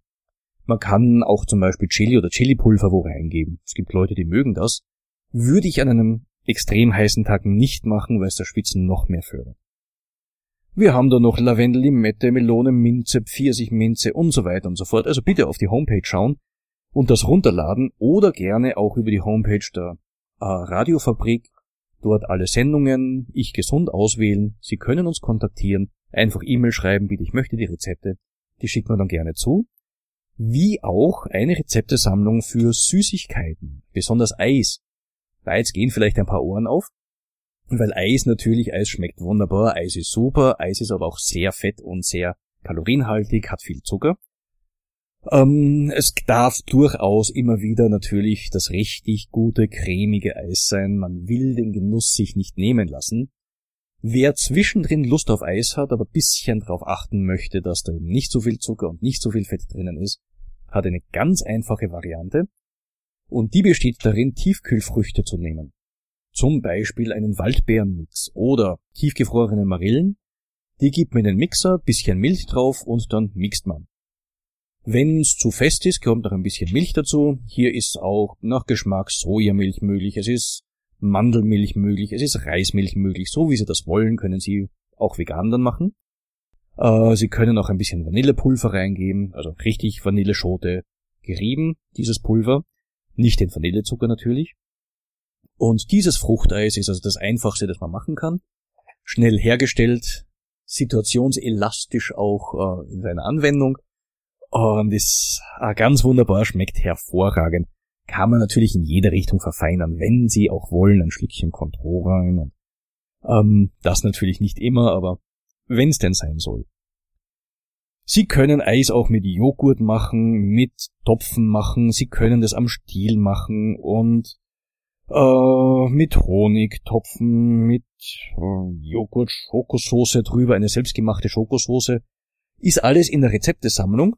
Speaker 4: Man kann auch zum Beispiel Chili oder Chilipulver wo reingeben. Es gibt Leute, die mögen das. Würde ich an einem extrem heißen Tag nicht machen, weil es das Schwitzen noch mehr fördert. Wir haben da noch Lavendel, Limette, Melone, Minze, Pfirsichminze und so weiter und so fort. Also bitte auf die Homepage schauen und das runterladen oder gerne auch über die Homepage der äh, Radiofabrik dort alle Sendungen, ich gesund auswählen. Sie können uns kontaktieren, einfach E-Mail schreiben, bitte ich möchte die Rezepte. Die schicken wir dann gerne zu. Wie auch eine Rezeptesammlung für Süßigkeiten, besonders Eis. Da jetzt gehen vielleicht ein paar Ohren auf, weil Eis natürlich, Eis schmeckt wunderbar, Eis ist super, Eis ist aber auch sehr fett und sehr kalorienhaltig, hat viel Zucker. Ähm, es darf durchaus immer wieder natürlich das richtig gute, cremige Eis sein. Man will den Genuss sich nicht nehmen lassen. Wer zwischendrin Lust auf Eis hat, aber bisschen darauf achten möchte, dass da eben nicht so viel Zucker und nicht so viel Fett drinnen ist, hat eine ganz einfache Variante. Und die besteht darin, Tiefkühlfrüchte zu nehmen. Zum Beispiel einen Waldbeerenmix oder tiefgefrorene Marillen. Die gibt man in den Mixer, bisschen Milch drauf und dann mixt man. Wenn es zu fest ist, kommt noch ein bisschen Milch dazu. Hier ist auch nach Geschmack Sojamilch möglich, es ist Mandelmilch möglich, es ist Reismilch möglich. So wie Sie das wollen, können Sie auch vegan dann machen. Äh, Sie können auch ein bisschen Vanillepulver reingeben, also richtig Vanilleschote gerieben, dieses Pulver. Nicht den Vanillezucker natürlich. Und dieses Fruchteis ist also das einfachste, das man machen kann. Schnell hergestellt, situationselastisch auch äh, in seiner Anwendung und ist äh, ganz wunderbar, schmeckt hervorragend. Kann man natürlich in jede Richtung verfeinern, wenn Sie auch wollen, ein Schlückchen Contro rein. Und, ähm, das natürlich nicht immer, aber wenn es denn sein soll. Sie können Eis auch mit Joghurt machen, mit Topfen machen, Sie können das am Stiel machen und äh, mit Honig topfen, mit äh, Joghurt, Schokosauce drüber, eine selbstgemachte Schokosauce. Ist alles in der Rezeptesammlung.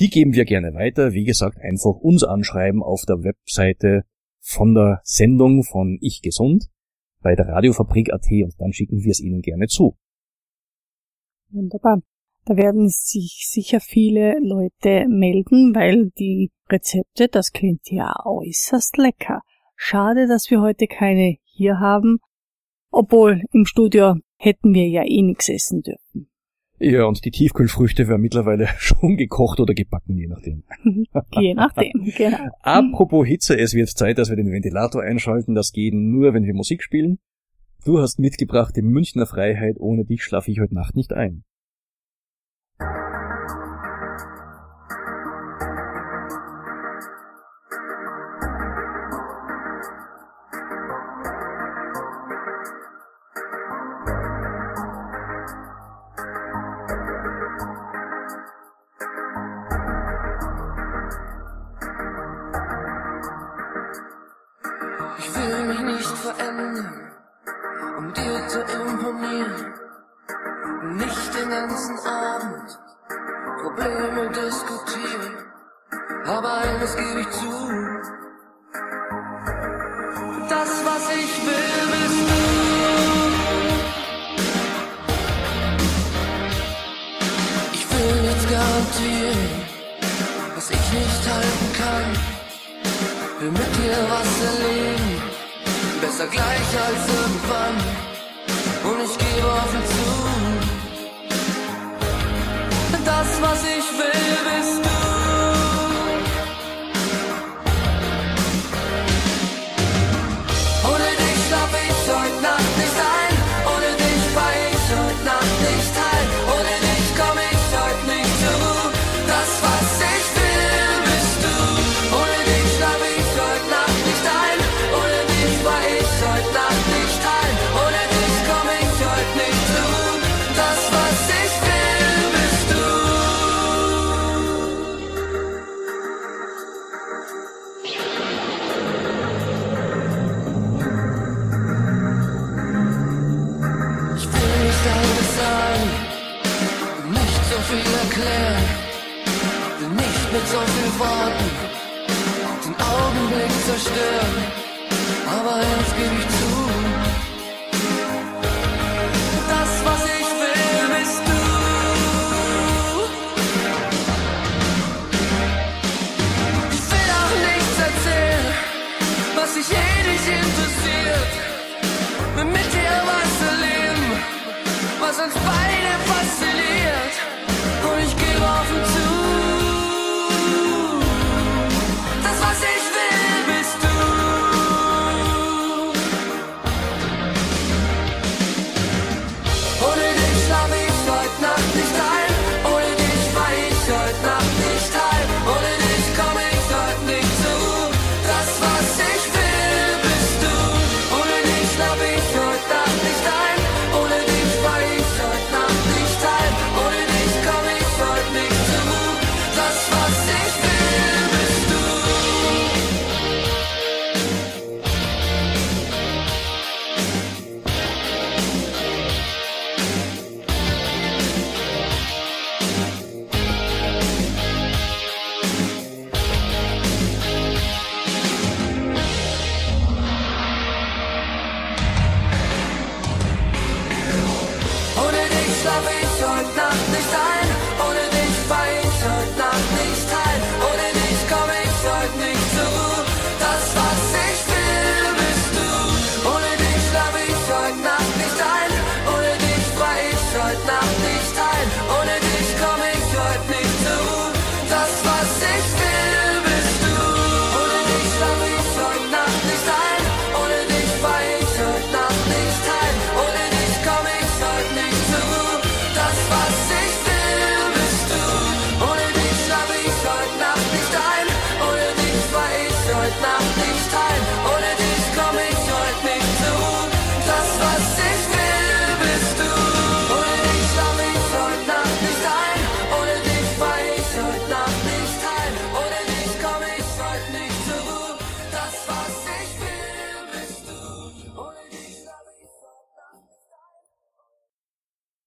Speaker 4: Die geben wir gerne weiter. Wie gesagt, einfach uns anschreiben auf der Webseite von der Sendung von Ich Gesund bei der Radiofabrik.at und dann schicken wir es Ihnen gerne zu.
Speaker 3: Wunderbar. Da werden sich sicher viele Leute melden, weil die Rezepte, das klingt ja äußerst lecker. Schade, dass wir heute keine hier haben, obwohl im Studio hätten wir ja eh nichts essen dürfen.
Speaker 4: Ja, und die Tiefkühlfrüchte werden mittlerweile *laughs* schon gekocht oder gebacken, je nachdem. *laughs*
Speaker 3: Je nachdem, *laughs* genau.
Speaker 4: Apropos Hitze, es wird Zeit, dass wir den Ventilator einschalten. Das geht nur, wenn wir Musik spielen. Du hast mitgebracht die Münchner Freiheit. Ohne dich schlafe ich heute Nacht nicht ein.
Speaker 5: Aber eines gebe ich zu. Das, was ich will, bist du. Ich will nichts garantieren, was ich nicht halten kann will mit dir was erleben. Besser gleich als irgendwann. Und ich gebe offen zu. Das, was ich will, bist du. Worten den Augenblick zerstören, aber eins gebe ich zu. Das, was ich will, bist du. Ich will auch nichts erzählen, was sich eh nicht interessiert. Will mit dir was erleben, was uns beide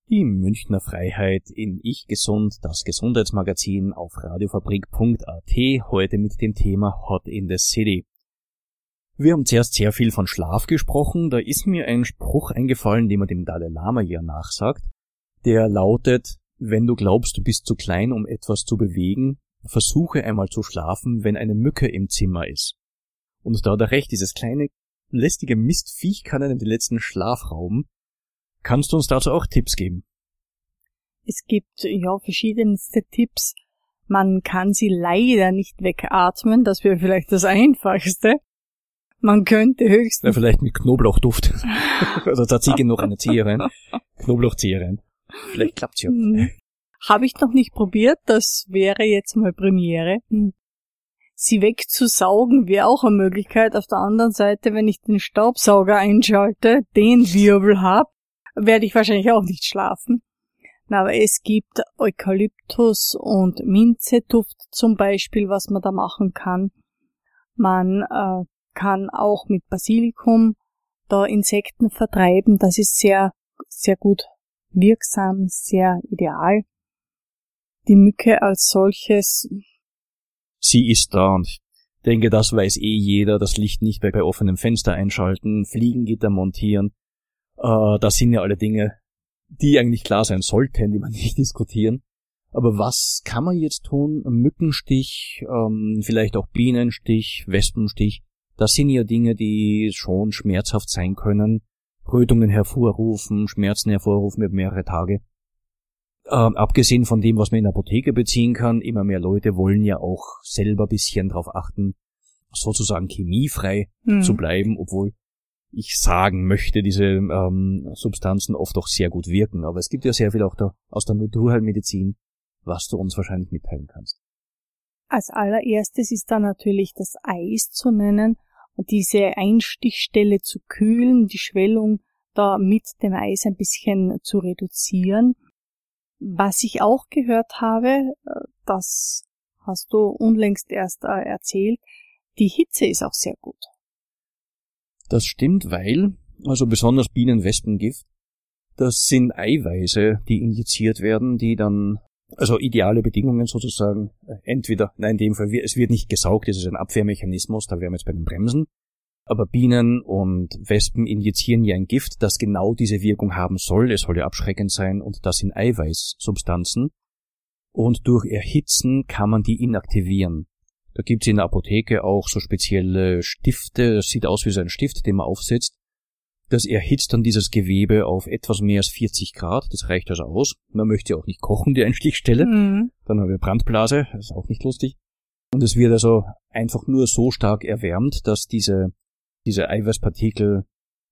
Speaker 4: Die Münchner Freiheit in Ich Gesund, das Gesundheitsmagazin auf radiofabrik.at, heute mit dem Thema Hot in the City. Wir haben zuerst sehr viel von Schlaf gesprochen, da ist mir ein Spruch eingefallen, den man dem Dalai Lama ja nachsagt, der lautet, wenn du glaubst, du bist zu klein, um etwas zu bewegen, versuche einmal zu schlafen, wenn eine Mücke im Zimmer ist. Und da hat er recht, dieses kleine, lästige Mistviech kann einem den letzten Schlaf rauben. Kannst du uns dazu auch Tipps geben?
Speaker 3: Es gibt ja verschiedenste Tipps. Man kann sie leider nicht wegatmen, das wäre vielleicht das Einfachste. Man könnte
Speaker 4: Ja,
Speaker 3: höchstens
Speaker 4: vielleicht mit Knoblauchduft. *laughs* Oder Tzatziki noch eine Zieherin. Knoblauchzieherin. Vielleicht klappt's ja.
Speaker 3: Hm. Habe ich noch nicht probiert, das wäre jetzt mal Premiere. Hm. Sie wegzusaugen wäre auch eine Möglichkeit. Auf der anderen Seite, wenn ich den Staubsauger einschalte, den Wirbel hab, werde ich wahrscheinlich auch nicht schlafen. Aber es gibt Eukalyptus und Minzeduft zum Beispiel, was man da machen kann. Man äh, kann auch mit Basilikum da Insekten vertreiben. Das ist sehr, sehr gut wirksam, sehr ideal. Die Mücke als solches,
Speaker 4: Sie ist da und ich denke, das weiß eh jeder. Das Licht nicht bei, bei offenem Fenster einschalten, Fliegengitter montieren. Äh, das sind ja alle Dinge, die eigentlich klar sein sollten, die man *laughs* nicht diskutieren. Aber was kann man jetzt tun? Mückenstich, ähm, vielleicht auch Bienenstich, Wespenstich. Das sind ja Dinge, die schon schmerzhaft sein können. Rötungen hervorrufen, Schmerzen hervorrufen über mehrere Tage. Ähm, abgesehen von dem, was man in der Apotheke beziehen kann, immer mehr Leute wollen ja auch selber bisschen darauf achten, sozusagen chemiefrei
Speaker 3: hm,
Speaker 4: zu bleiben, obwohl ich sagen möchte, diese ähm, Substanzen oft auch sehr gut wirken. Aber es gibt ja sehr viel auch da aus der Naturheilmedizin, was du uns wahrscheinlich mitteilen kannst.
Speaker 3: als allererstes ist da natürlich das Eis zu nennen und diese Einstichstelle zu kühlen, die Schwellung da mit dem Eis ein bisschen zu reduzieren. Was ich auch gehört habe, äh, das hast du unlängst erst äh, erzählt, die Hitze ist auch sehr gut.
Speaker 4: Das stimmt, weil, also besonders Bienenwespengift, das sind Eiweiße, die injiziert werden, die dann, also ideale Bedingungen sozusagen, äh, entweder, nein, in dem Fall, es wird nicht gesaugt, es ist ein Abwehrmechanismus, da wären wir jetzt bei den Bremsen, aber Bienen und Wespen injizieren ja ein Gift, das genau diese Wirkung haben soll, es soll ja abschreckend sein, und das sind Eiweißsubstanzen, und durch Erhitzen kann man die inaktivieren. Da gibt's in der Apotheke auch so spezielle Stifte, das sieht aus wie so ein Stift, den man aufsetzt. Das erhitzt dann dieses Gewebe auf etwas mehr als 40 Grad, das reicht also aus. Man möchte ja auch nicht kochen, die Einstichstelle.
Speaker 3: Mhm.
Speaker 4: Dann haben wir Brandblase, das ist auch nicht lustig. Und es wird also einfach nur so stark erwärmt, dass diese, diese Eiweißpartikel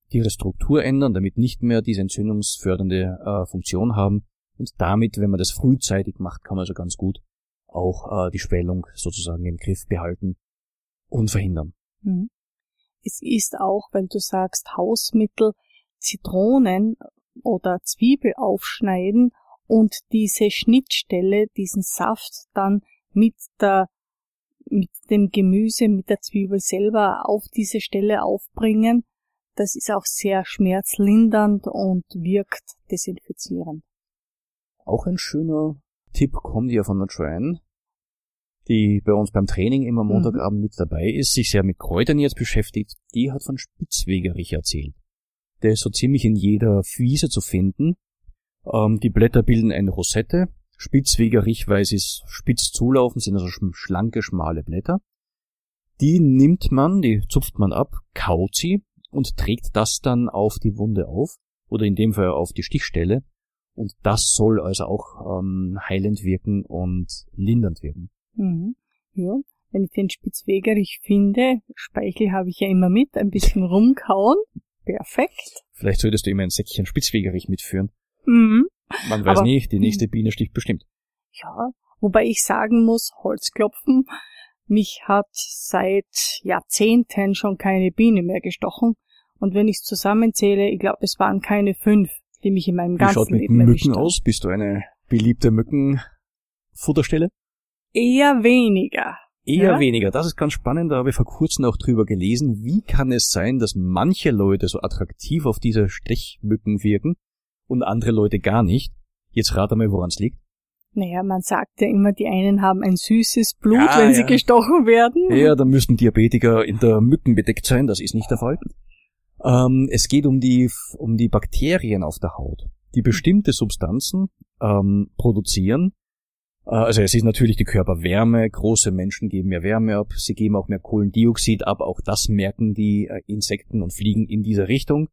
Speaker 4: ihre Struktur ändern, damit nicht mehr diese entzündungsfördernde äh, Funktion haben. Und damit, wenn man das frühzeitig macht, kann man also ganz gut auch äh, die Schwellung sozusagen im Griff behalten und verhindern.
Speaker 3: Mhm. Es ist auch, weil du sagst Hausmittel, Zitronen oder Zwiebel aufschneiden und diese Schnittstelle, diesen Saft dann mit der mit dem Gemüse, mit der Zwiebel selber auf diese Stelle aufbringen. Das ist auch sehr schmerzlindernd und wirkt desinfizierend.
Speaker 4: Auch ein schöner Tipp kommt ja von der Joanne, die bei uns beim Training immer Montagabend mit dabei ist, sich sehr mit Kräutern jetzt beschäftigt. Die hat von Spitzwegerich erzählt. Der ist so ziemlich in jeder Wiese zu finden. Ähm, die Blätter bilden eine Rosette. Spitzwegerich, weil sie spitz zulaufen, sind also sch- schlanke, schmale Blätter. Die nimmt man, die zupft man ab, kaut sie und trägt das dann auf die Wunde auf oder in dem Fall auf die Stichstelle und das soll also auch ähm, heilend wirken und lindernd wirken.
Speaker 3: Mhm. Ja, wenn ich den Spitzwegerich finde, Speichel habe ich ja immer mit, ein bisschen rumkauen. Perfekt.
Speaker 4: Vielleicht solltest du immer ein Säckchen Spitzwegerich mitführen.
Speaker 3: Mhm.
Speaker 4: Man weiß
Speaker 3: Aber-
Speaker 4: nie, die nächste Biene sticht bestimmt.
Speaker 3: Ja, wobei ich sagen muss, Holzklopfen, mich hat seit Jahrzehnten schon keine Biene mehr gestochen. Und wenn ich es zusammenzähle, ich glaube, es waren keine fünf, die mich in meinem
Speaker 4: Wie schaut
Speaker 3: ganzen
Speaker 4: mit
Speaker 3: Leben erwischt
Speaker 4: Mücken
Speaker 3: haben.
Speaker 4: aus? Bist du eine beliebte Mückenfutterstelle?
Speaker 3: Eher weniger.
Speaker 4: Eher
Speaker 3: Ja.
Speaker 4: weniger. Das ist ganz spannend, da habe ich vor kurzem auch drüber gelesen. Wie kann es sein, dass manche Leute so attraktiv auf diese Stechmücken wirken und andere Leute gar nicht? Jetzt rate mal, woran es liegt.
Speaker 3: Naja, man sagt ja immer, die einen haben ein süßes Blut,
Speaker 4: Ja,
Speaker 3: wenn sie
Speaker 4: ja.
Speaker 3: gestochen werden.
Speaker 4: Ja, da müssten Diabetiker in der Mücken bedeckt sein. Das ist nicht der Fall. Ähm, es geht um die, um die Bakterien auf der Haut, die bestimmte Substanzen ähm, produzieren. Äh, also es ist natürlich die Körperwärme. Große Menschen geben mehr Wärme ab. Sie geben auch mehr Kohlendioxid ab. Auch das merken die äh, Insekten und fliegen in diese Richtung.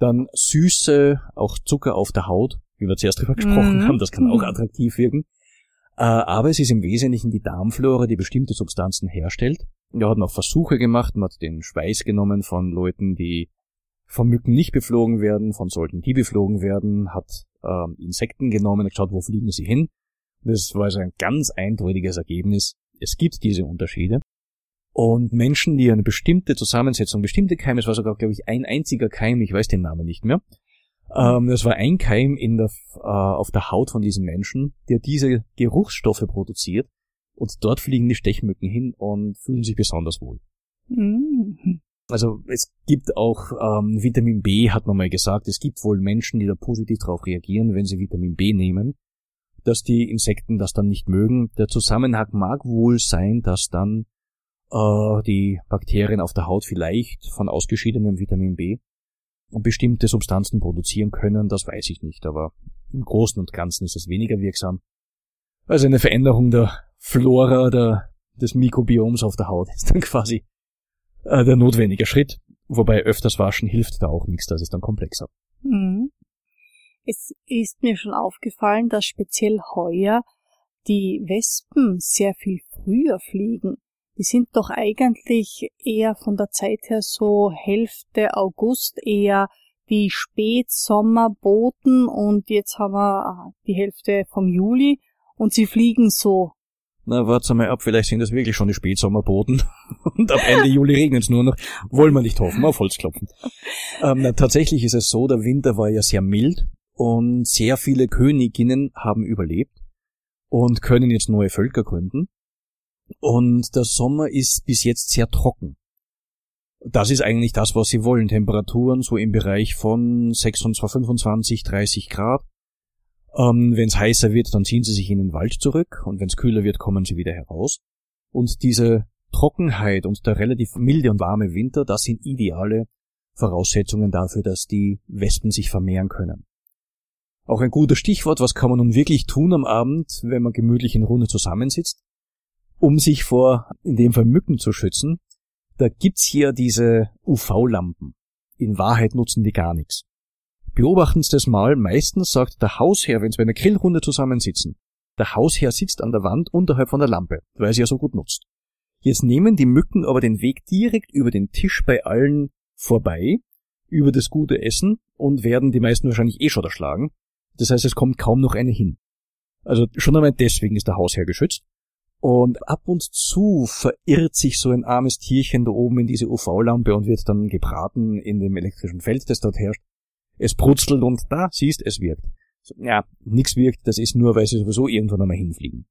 Speaker 4: Dann Süße, auch Zucker auf der Haut, wie wir zuerst drüber gesprochen
Speaker 3: Mhm.
Speaker 4: haben. Das kann auch
Speaker 3: Mhm.
Speaker 4: attraktiv wirken. Äh, aber es ist im Wesentlichen die Darmflora, die bestimmte Substanzen herstellt. Wir hatten auch Versuche gemacht, man hat den Schweiß genommen von Leuten, die von Mücken nicht beflogen werden, von sollten die beflogen werden, hat ähm, Insekten genommen geschaut, wo fliegen sie hin. Das war also ein ganz eindeutiges Ergebnis. Es gibt diese Unterschiede. Und Menschen, die eine bestimmte Zusammensetzung, bestimmte Keime, es war sogar, glaube ich, ein einziger Keim, ich weiß den Namen nicht mehr. Ähm, das war ein Keim in der, äh, auf der Haut von diesen Menschen, der diese Geruchsstoffe produziert. Und dort fliegen die Stechmücken hin und fühlen sich besonders wohl.
Speaker 3: Mhm.
Speaker 4: Also es gibt auch ähm, Vitamin B, hat man mal gesagt. Es gibt wohl Menschen, die da positiv darauf reagieren, wenn sie Vitamin B nehmen, dass die Insekten das dann nicht mögen. Der Zusammenhang mag wohl sein, dass dann äh, die Bakterien auf der Haut vielleicht von ausgeschiedenem Vitamin B bestimmte Substanzen produzieren können. Das weiß ich nicht, aber im Großen und Ganzen ist es weniger wirksam. Also eine Veränderung der Flora der, des Mikrobioms auf der Haut *laughs* ist dann quasi äh, der notwendige Schritt, wobei öfters waschen hilft da auch nichts, das ist dann komplexer.
Speaker 3: Mhm. Es ist mir schon aufgefallen, dass speziell heuer die Wespen sehr viel früher fliegen. Die sind doch eigentlich eher von der Zeit her so Hälfte August eher die Spätsommerboten und jetzt haben wir ah, die Hälfte vom Juli und sie fliegen so.
Speaker 4: Na, warte mal ab, vielleicht sind das wirklich schon die Spätsommerboten *laughs* und ab Ende Juli regnet es nur noch. Wollen wir nicht hoffen, auf Holz klopfen. Ähm, na, tatsächlich ist es so, der Winter war ja sehr mild und sehr viele Königinnen haben überlebt und können jetzt neue Völker gründen. Und der Sommer ist bis jetzt sehr trocken. Das ist eigentlich das, was sie wollen. Temperaturen so im Bereich von 26, 25, 30 Grad. Ähm, wenn es heißer wird, dann ziehen sie sich in den Wald zurück und wenn es kühler wird, kommen sie wieder heraus. Und diese Trockenheit und der relativ milde und warme Winter, das sind ideale Voraussetzungen dafür, dass die Wespen sich vermehren können. Auch ein guter Stichwort, was kann man nun wirklich tun am Abend, wenn man gemütlich in Runde zusammensitzt, um sich vor, in dem Fall Mücken zu schützen. Da gibt's hier diese UV-Lampen. In Wahrheit nutzen die gar nichts. Beobachten Sie das mal, meistens sagt der Hausherr, wenn Sie bei einer Grillrunde zusammensitzen, der Hausherr sitzt an der Wand unterhalb von der Lampe, weil sie ja so gut nutzt. Jetzt nehmen die Mücken aber den Weg direkt über den Tisch bei allen vorbei, über das gute Essen und werden die meisten wahrscheinlich eh schon erschlagen. Das heißt, es kommt kaum noch eine hin. Also schon einmal deswegen ist der Hausherr geschützt. Und ab und zu verirrt sich so ein armes Tierchen da oben in diese UV-Lampe und wird dann gebraten in dem elektrischen Feld, das dort herrscht. Es brutzelt und da, siehst, es wirkt. Ja, nichts wirkt, das ist nur, weil sie sowieso irgendwann einmal hinfliegen.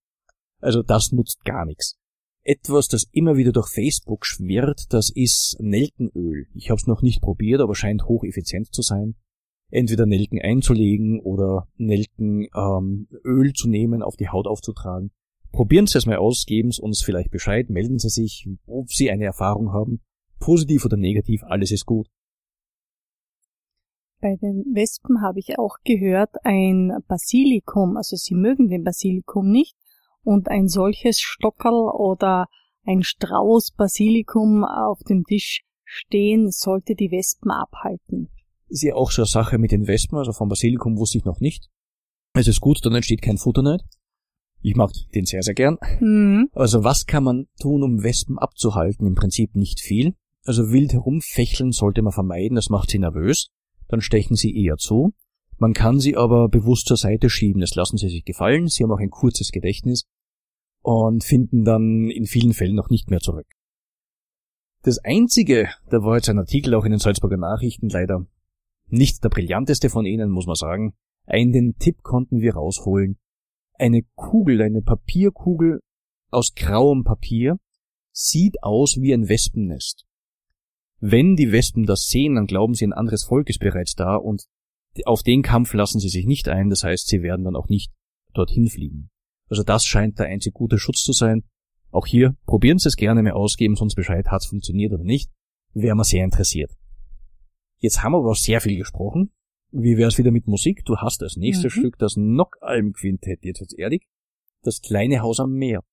Speaker 4: Also das nutzt gar nichts. Etwas, das immer wieder durch Facebook schwirrt, das ist Nelkenöl. Ich habe es noch nicht probiert, aber scheint hocheffizient zu sein. Entweder Nelken einzulegen oder Nelkenöl ähm, Öl zu nehmen, auf die Haut aufzutragen. Probieren Sie es mal aus, geben Sie uns vielleicht Bescheid, melden Sie sich, ob Sie eine Erfahrung haben. Positiv oder negativ, alles ist gut.
Speaker 3: Bei den Wespen habe ich auch gehört, ein Basilikum, also sie mögen den Basilikum nicht, und ein solches Stockerl oder ein Strauß Basilikum auf dem Tisch stehen sollte die Wespen abhalten.
Speaker 4: Ist ja auch so eine Sache mit den Wespen, also vom Basilikum wusste ich noch nicht. Es ist gut, dann entsteht kein Futterneid. Ich mag den sehr, sehr gern.
Speaker 3: Mhm.
Speaker 4: Also was kann man tun, um Wespen abzuhalten? Im Prinzip nicht viel. Also wild herumfächeln sollte man vermeiden, das macht sie nervös. Dann stechen sie eher zu. Man kann sie aber bewusst zur Seite schieben, das lassen sie sich gefallen. Sie haben auch ein kurzes Gedächtnis und finden dann in vielen Fällen noch nicht mehr zurück. Das einzige, da war jetzt ein Artikel auch in den Salzburger Nachrichten leider nicht der brillanteste von ihnen, muss man sagen. Einen Tipp konnten wir rausholen. Eine Kugel, eine Papierkugel aus grauem Papier sieht aus wie ein Wespennest. Wenn die Wespen das sehen, dann glauben sie, ein anderes Volk ist bereits da und auf den Kampf lassen sie sich nicht ein, das heißt, sie werden dann auch nicht dorthin fliegen. Also das scheint der einzig gute Schutz zu sein. Auch hier probieren Sie es gerne mal ausgeben, sonst Bescheid, hat es funktioniert oder nicht. Wäre mal sehr interessiert. Jetzt haben wir aber sehr viel gesprochen. Wie wär's wieder mit Musik? Du hast als nächstes
Speaker 3: Mhm.
Speaker 4: Stück das Nockalm Quintett, jetzt wird's ehrlich. Das kleine Haus am Meer.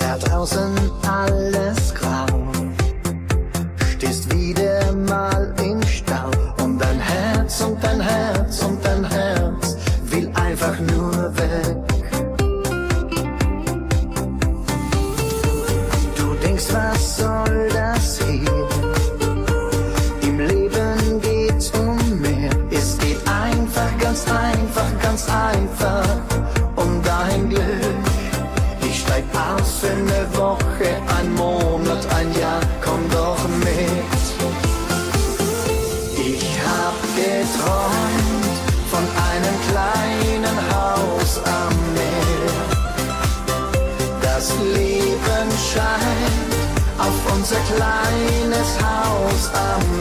Speaker 8: Da draußen unser kleines Haus am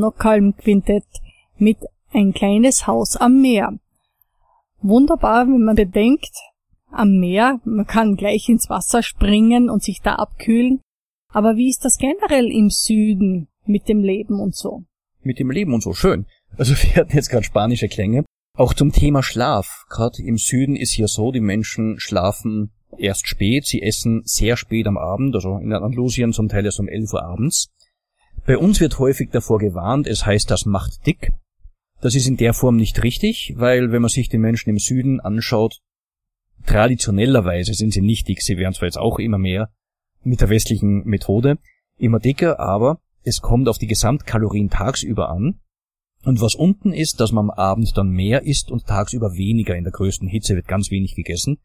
Speaker 3: Nockalm Quintett mit ein kleines Haus am Meer. Wunderbar, wenn man bedenkt, am Meer, man kann gleich ins Wasser springen und sich da abkühlen. Aber wie ist das generell im Süden mit dem Leben und so?
Speaker 4: Mit dem Leben und so schön. Also *laughs* wir hatten jetzt gerade spanische Klänge. Auch zum Thema Schlaf. Gerade im Süden ist ja so, die Menschen schlafen erst spät, sie essen sehr spät am Abend, also in Andalusien zum Teil erst um 11 Uhr abends. Bei uns wird häufig davor gewarnt, es heißt, das macht dick. Das ist in der Form nicht richtig, weil wenn man sich die Menschen im Süden anschaut, traditionellerweise sind sie nicht dick, sie werden zwar jetzt auch immer mehr mit der westlichen Methode, immer dicker, aber es kommt auf die Gesamtkalorien tagsüber an. Und was unten ist, dass man am Abend dann mehr isst und tagsüber weniger. In der größten Hitze wird ganz wenig gegessen.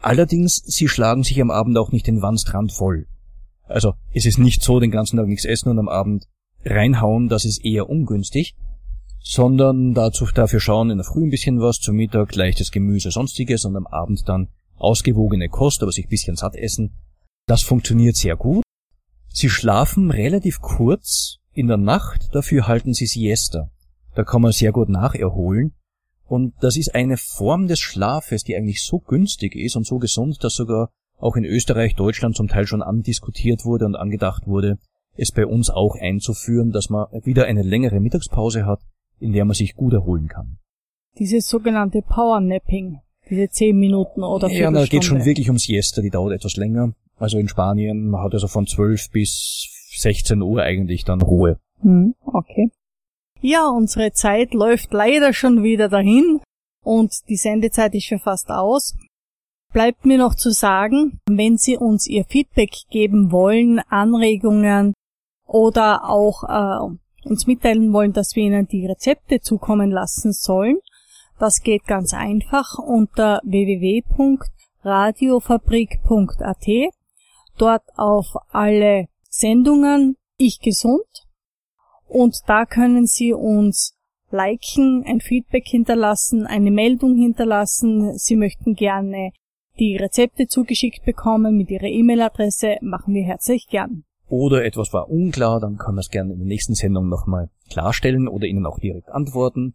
Speaker 4: Allerdings, sie schlagen sich am Abend auch nicht den Wandstrand voll. Also, es ist nicht so, den ganzen Tag nichts essen und am Abend reinhauen, das ist eher ungünstig, sondern dazu dafür schauen, in der Früh ein bisschen was, zum Mittag leichtes Gemüse, sonstiges und am Abend dann ausgewogene Kost, aber sich ein bisschen satt essen. Das funktioniert sehr gut. Sie schlafen relativ kurz in der Nacht, dafür halten sie Siesta. Da kann man sehr gut nacherholen. Und das ist eine Form des Schlafes, die eigentlich so günstig ist und so gesund, dass sogar auch in Österreich, Deutschland zum Teil schon andiskutiert wurde und angedacht wurde, es bei uns auch einzuführen, dass man wieder eine längere Mittagspause hat, in der man sich gut erholen kann.
Speaker 3: Dieses sogenannte Powernapping, diese zehn Minuten oder
Speaker 4: Ja, da geht schon wirklich um Siesta, die dauert etwas länger. Also in Spanien, man hat also von 12 bis 16 Uhr eigentlich dann Ruhe.
Speaker 3: Hm, okay. Ja, unsere Zeit läuft leider schon wieder dahin und die Sendezeit ist schon fast aus. Bleibt mir noch zu sagen, wenn Sie uns Ihr Feedback geben wollen, Anregungen oder auch äh, uns mitteilen wollen, dass wir Ihnen die Rezepte zukommen lassen sollen, das geht ganz einfach unter www.radiofabrik.at. Dort auf alle Sendungen Ich gesund und da können Sie uns liken, ein Feedback hinterlassen, eine Meldung hinterlassen. Sie möchten gerne die Rezepte zugeschickt bekommen mit Ihrer E-Mail-Adresse, machen wir herzlich gern.
Speaker 4: Oder etwas war unklar, dann kann man es gerne in der nächsten Sendung nochmal klarstellen oder Ihnen auch direkt antworten.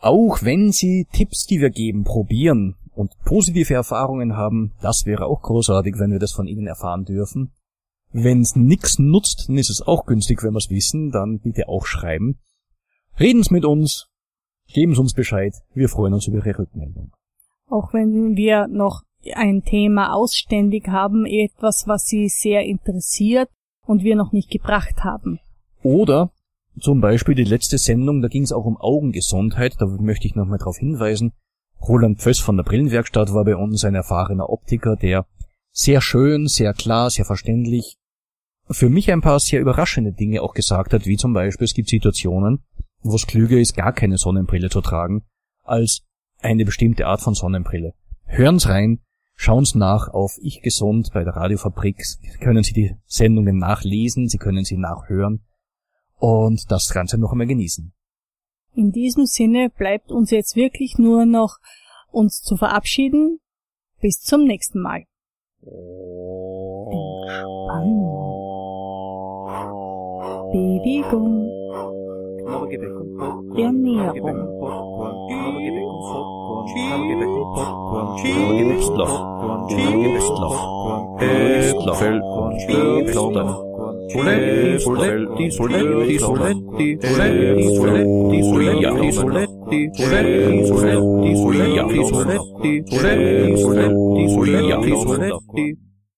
Speaker 4: Auch wenn Sie Tipps, die wir geben, probieren und positive Erfahrungen haben, das wäre auch großartig, wenn wir das von Ihnen erfahren dürfen. Wenn es nichts nutzt, dann ist es auch günstig, wenn wir es wissen, dann bitte auch schreiben. Reden Sie mit uns, geben Sie uns Bescheid, wir freuen uns über Ihre Rückmeldung.
Speaker 3: Auch wenn wir noch ein Thema ausständig haben, etwas, was Sie sehr interessiert und wir noch nicht gebracht haben.
Speaker 4: Oder zum Beispiel die letzte Sendung, da ging es auch um Augengesundheit, da möchte ich nochmal darauf hinweisen. Roland Pföss von der Brillenwerkstatt war bei uns ein erfahrener Optiker, der sehr schön, sehr klar, sehr verständlich für mich ein paar sehr überraschende Dinge auch gesagt hat, wie zum Beispiel es gibt Situationen, wo es klüger ist, gar keine Sonnenbrille zu tragen, als eine bestimmte Art von Sonnenbrille. Hören's rein, schauen's nach auf Ich Gesund bei der Radiofabrik, können Sie die Sendungen nachlesen, Sie können sie nachhören und das Ganze noch einmal genießen.
Speaker 3: In diesem Sinne bleibt uns jetzt wirklich nur noch uns zu verabschieden. Bis zum nächsten Mal. Bewegung, Ernährung,
Speaker 2: Poletti,